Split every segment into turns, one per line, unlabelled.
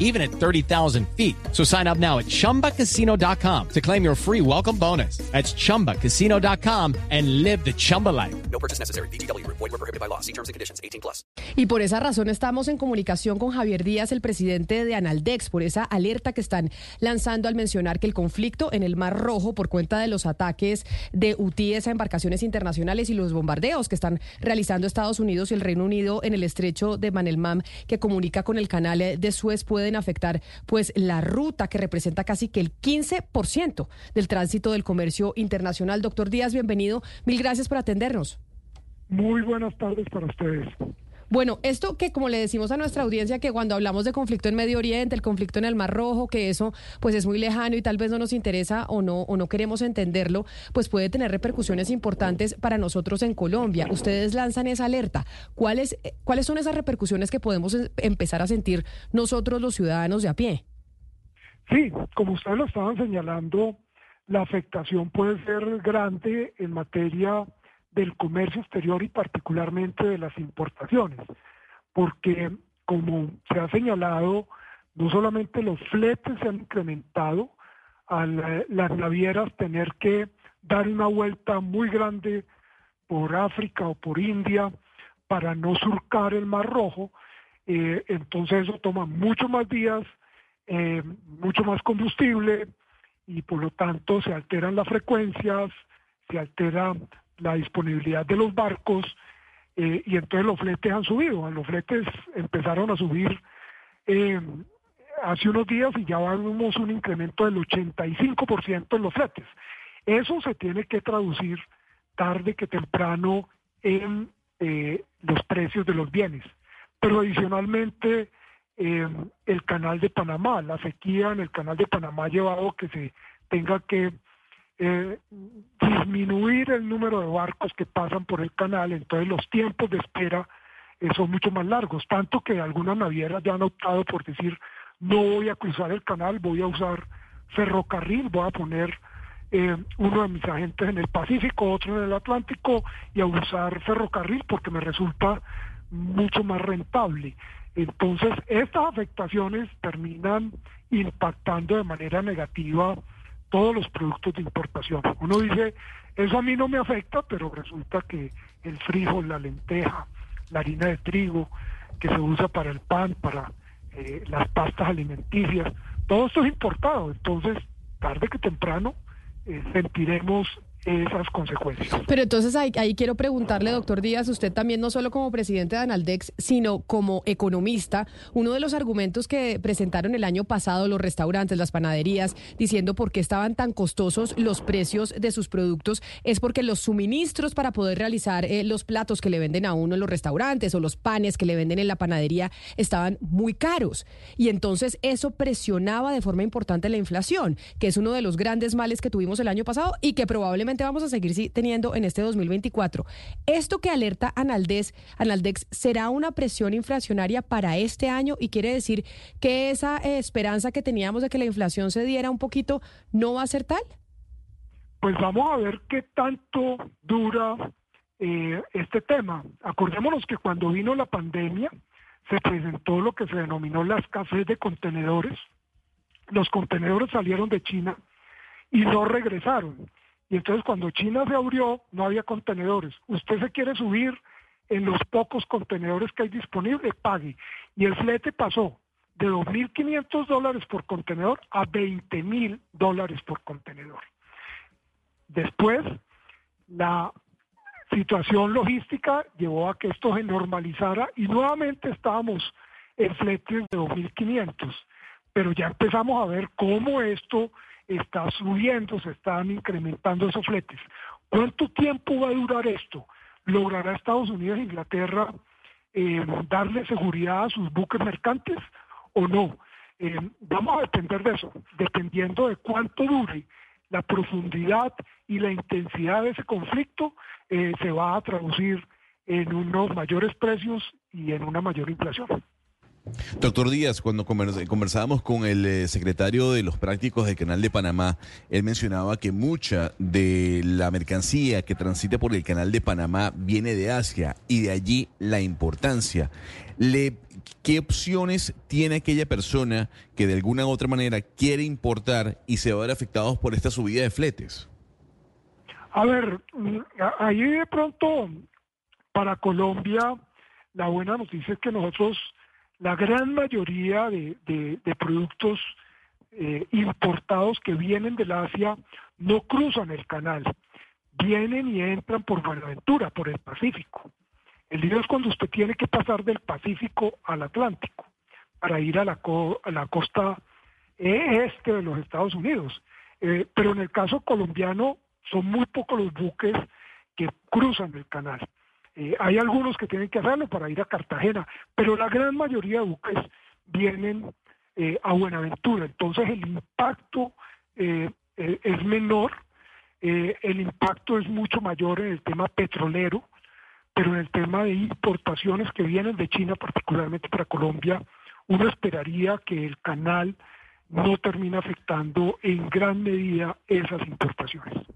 even at 30,000 feet. So sign up now at chumbacasino.com to claim your free welcome bonus. That's chumbacasino.com and live the Chumba life.
No purchase necessary. BGW. Void were prohibited by law. See terms and conditions. 18 plus.
Y por esa razón estamos en comunicación con Javier Díaz, el presidente de Analdex, por esa alerta que están lanzando al mencionar que el conflicto en el Mar Rojo por cuenta de los ataques de UTIES a embarcaciones internacionales y los bombardeos que están realizando Estados Unidos y el Reino Unido en el estrecho de Manelmam que comunica con el canal de Suez pueden afectar pues la ruta que representa casi que el 15% del tránsito del comercio internacional. Doctor Díaz, bienvenido. Mil gracias por atendernos.
Muy buenas tardes para ustedes.
Bueno, esto que como le decimos a nuestra audiencia que cuando hablamos de conflicto en Medio Oriente, el conflicto en el Mar Rojo, que eso pues es muy lejano y tal vez no nos interesa o no o no queremos entenderlo, pues puede tener repercusiones importantes para nosotros en Colombia. Ustedes lanzan esa alerta. ¿Cuáles cuáles son esas repercusiones que podemos em, empezar a sentir nosotros los ciudadanos de a pie?
Sí, como ustedes lo estaban señalando, la afectación puede ser grande en materia del comercio exterior y particularmente de las importaciones, porque como se ha señalado, no solamente los fletes se han incrementado, a las navieras tener que dar una vuelta muy grande por África o por India para no surcar el Mar Rojo, eh, entonces eso toma mucho más días, eh, mucho más combustible y por lo tanto se alteran las frecuencias, se altera la disponibilidad de los barcos eh, y entonces los fletes han subido. Los fletes empezaron a subir eh, hace unos días y ya vamos un incremento del 85% en los fletes. Eso se tiene que traducir tarde que temprano en eh, los precios de los bienes. Pero adicionalmente el canal de Panamá, la sequía en el canal de Panamá ha llevado que se tenga que eh, disminuir el número de barcos que pasan por el canal, entonces los tiempos de espera eh, son mucho más largos, tanto que algunas navieras ya han optado por decir, no voy a cruzar el canal, voy a usar ferrocarril, voy a poner eh, uno de mis agentes en el Pacífico, otro en el Atlántico, y a usar ferrocarril porque me resulta mucho más rentable. Entonces, estas afectaciones terminan impactando de manera negativa todos los productos de importación. Uno dice, eso a mí no me afecta, pero resulta que el frijol, la lenteja, la harina de trigo, que se usa para el pan, para eh, las pastas alimenticias, todo esto es importado. Entonces, tarde que temprano, eh, sentiremos esas consecuencias.
Pero entonces ahí, quiero preguntarle, doctor Díaz, usted también no solo como presidente de Analdex, sino como economista, uno de los argumentos que presentaron el año pasado los restaurantes, las panaderías, diciendo por qué estaban tan costosos los precios de sus productos, es porque los suministros para poder realizar eh, los platos que le venden a uno en los restaurantes o los panes que le venden en la panadería estaban muy caros. Y entonces eso presionaba de forma importante la inflación, que es uno de los grandes males que tuvimos el año pasado y que probablemente vamos a seguir teniendo en este 2024. Esto que alerta Analdex, Analdex será una presión inflacionaria para este año y quiere decir que esa esperanza que teníamos de que la inflación se diera un poquito no va a ser tal.
Pues vamos a ver qué tanto dura eh, este tema. Acordémonos que cuando vino la pandemia se presentó lo que se denominó la escasez de contenedores. Los contenedores salieron de China y no regresaron. Y entonces cuando China se abrió, no había contenedores. Usted se quiere subir en los pocos contenedores que hay disponibles, pague. Y el flete pasó de 2.500 dólares por contenedor a 20.000 dólares por contenedor. Después, la situación logística llevó a que esto se normalizara y nuevamente estábamos en fletes de 2.500. Pero ya empezamos a ver cómo esto está subiendo, se están incrementando esos fletes. ¿Cuánto tiempo va a durar esto? ¿Logrará Estados Unidos e Inglaterra eh, darle seguridad a sus buques mercantes o no? Eh, vamos a depender de eso, dependiendo de cuánto dure la profundidad y la intensidad de ese conflicto, eh, se va a traducir en unos mayores precios y en una mayor inflación.
Doctor Díaz, cuando conversábamos con el eh, secretario de los prácticos del Canal de Panamá, él mencionaba que mucha de la mercancía que transita por el Canal de Panamá viene de Asia y de allí la importancia. ¿Qué opciones tiene aquella persona que de alguna u otra manera quiere importar y se va a ver afectados por esta subida de fletes?
A ver, mm, ahí de pronto para Colombia la buena noticia es que nosotros la gran mayoría de, productos eh, importados que vienen del Asia no cruzan el canal, vienen y entran por Buenaventura, por el Pacífico. El lío es cuando usted tiene que pasar del Pacífico al Atlántico para ir a la, costa este de los Estados Unidos. Eh, pero en el caso colombiano son muy pocos los buques que cruzan el canal. Eh, hay algunos que tienen que hacerlo para ir a Cartagena, pero la gran mayoría de buques vienen eh, a Buenaventura. Entonces el impacto eh, es menor, el impacto es mucho mayor en el tema petrolero, pero en el tema de importaciones que vienen de China, particularmente para Colombia, uno esperaría que el canal no termine afectando en gran medida esas importaciones.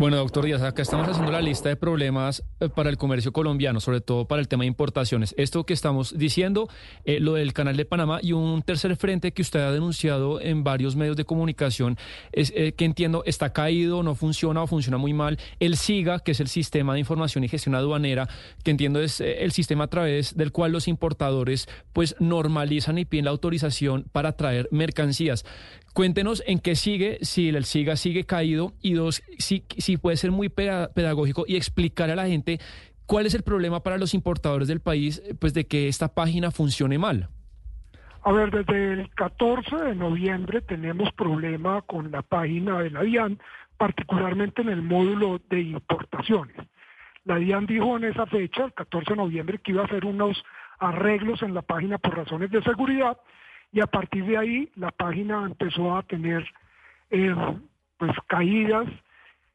Bueno, doctor Díaz, acá estamos haciendo la lista de problemas eh, para el comercio colombiano, sobre todo para el tema de importaciones. Esto que estamos diciendo, eh, lo del canal de Panamá y un tercer frente que usted ha denunciado en varios medios de comunicación, es eh, que entiendo está caído, no funciona o funciona muy mal. El SIGA, que es el Sistema de Información y Gestión Aduanera, que entiendo es el sistema a través del cual los importadores pues normalizan y piden la autorización para traer mercancías. Cuéntenos en qué sigue, si el SIGA sigue caído y dos, si, si puede ser muy pedagógico y explicar a la gente cuál es el problema para los importadores del país, pues de que esta página funcione mal.
A ver, desde el 14 de noviembre tenemos problema con la página de la DIAN, particularmente en el módulo de importaciones. La DIAN dijo en esa fecha, el 14 de noviembre, que iba a hacer unos arreglos en la página por razones de seguridad y a partir de ahí la página empezó a tener eh, pues caídas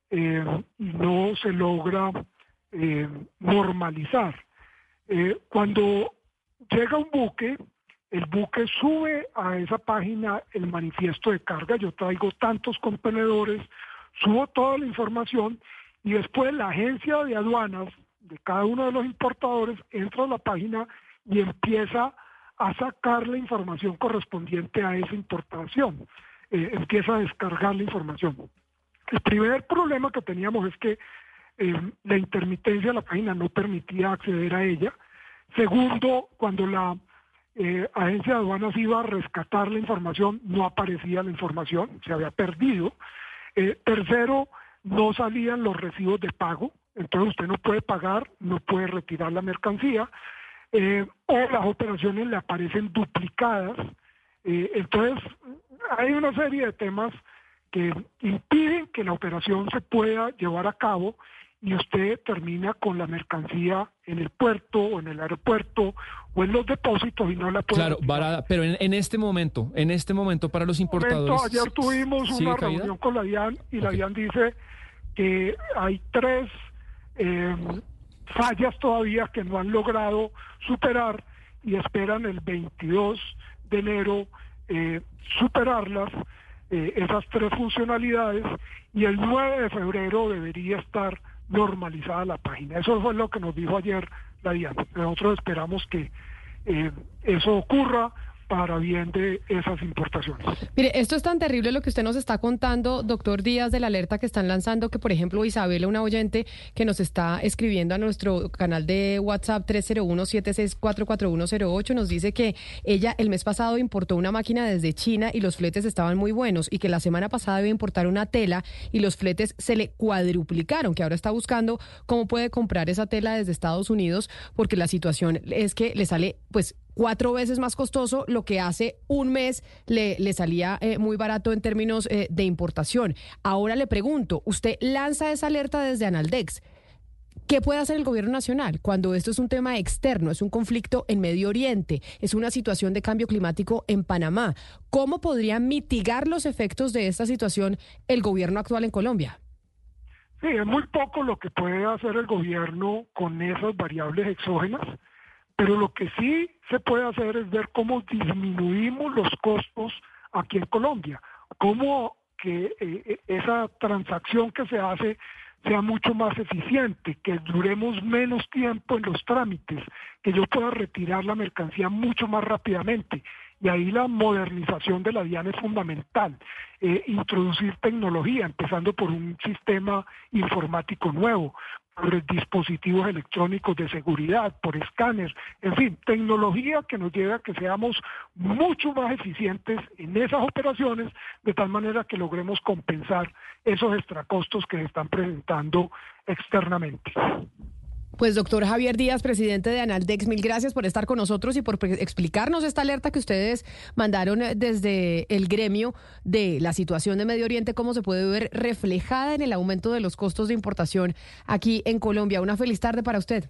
eh, y no se logra eh, normalizar. cuando llega un buque, el buque sube a esa página el manifiesto de carga, yo traigo tantos contenedores, subo toda la información y después la agencia de aduanas de cada uno de los importadores entra a la página y empieza a sacar la información correspondiente a esa importación, eh, empieza a descargar la información. El primer problema que teníamos es que eh, la intermitencia de la página no permitía acceder a ella. Segundo, cuando la eh, agencia de aduanas iba a rescatar la información, no aparecía la información, se había perdido. tercero, no salían los recibos de pago, entonces usted no puede pagar, no puede retirar la mercancía. Eh, o las operaciones le aparecen duplicadas. Eh, entonces, hay una serie de temas que impiden que la operación se pueda llevar a cabo y usted termina con la mercancía en el puerto o en el aeropuerto o en los depósitos y no la puede.
Claro, varada, pero en, este momento, en este momento para los importadores.
ayer tuvimos una reunión con la DIAN y la DIAN dice que hay tres eh, fallas todavía que no han logrado superar y esperan el 22 de enero eh, superarlas, eh, esas tres funcionalidades, y el 9 de febrero debería estar normalizada la página. Eso fue lo que nos dijo ayer la DIAN. Nosotros esperamos que eh, eso ocurra para bien de esas importaciones.
Mire, esto es tan terrible lo que usted nos está contando, doctor Díaz, de la alerta que están lanzando, que por ejemplo Isabela, una oyente que nos está escribiendo a nuestro canal de WhatsApp 301-7644108, nos dice que ella el mes pasado importó una máquina desde China y los fletes estaban muy buenos y que la semana pasada iba a importar una tela y los fletes se le cuadruplicaron, que ahora está buscando cómo puede comprar esa tela desde Estados Unidos porque la situación es que le sale pues cuatro veces más costoso lo que hace un mes le, le salía eh, muy barato en términos eh, de importación. Ahora le pregunto, usted lanza esa alerta desde Analdex. ¿Qué puede hacer el gobierno nacional cuando esto es un tema externo, es un conflicto en Medio Oriente, es una situación de cambio climático en Panamá? ¿Cómo podría mitigar los efectos de esta situación el gobierno actual en Colombia?
Sí, es muy poco lo que puede hacer el gobierno con esas variables exógenas, pero lo que sí se puede hacer es ver cómo disminuimos los costos aquí en Colombia, cómo que eh, esa transacción que se hace sea mucho más eficiente, que duremos menos tiempo en los trámites, que yo pueda retirar la mercancía mucho más rápidamente. Y ahí la modernización de la DIAN es fundamental. Eh, introducir tecnología, empezando por un sistema informático nuevo, por dispositivos electrónicos de seguridad, por escáner, en fin, tecnología que nos lleve a que seamos mucho más eficientes en esas operaciones, de tal manera que logremos compensar esos extracostos que se están presentando externamente.
Pues doctor Javier Díaz, presidente de Analdex, mil gracias por estar con nosotros y por explicarnos esta alerta que ustedes mandaron eh, desde el gremio de la situación de Medio Oriente, cómo se puede ver reflejada en el aumento de los costos de importación aquí en Colombia. Una feliz tarde para usted.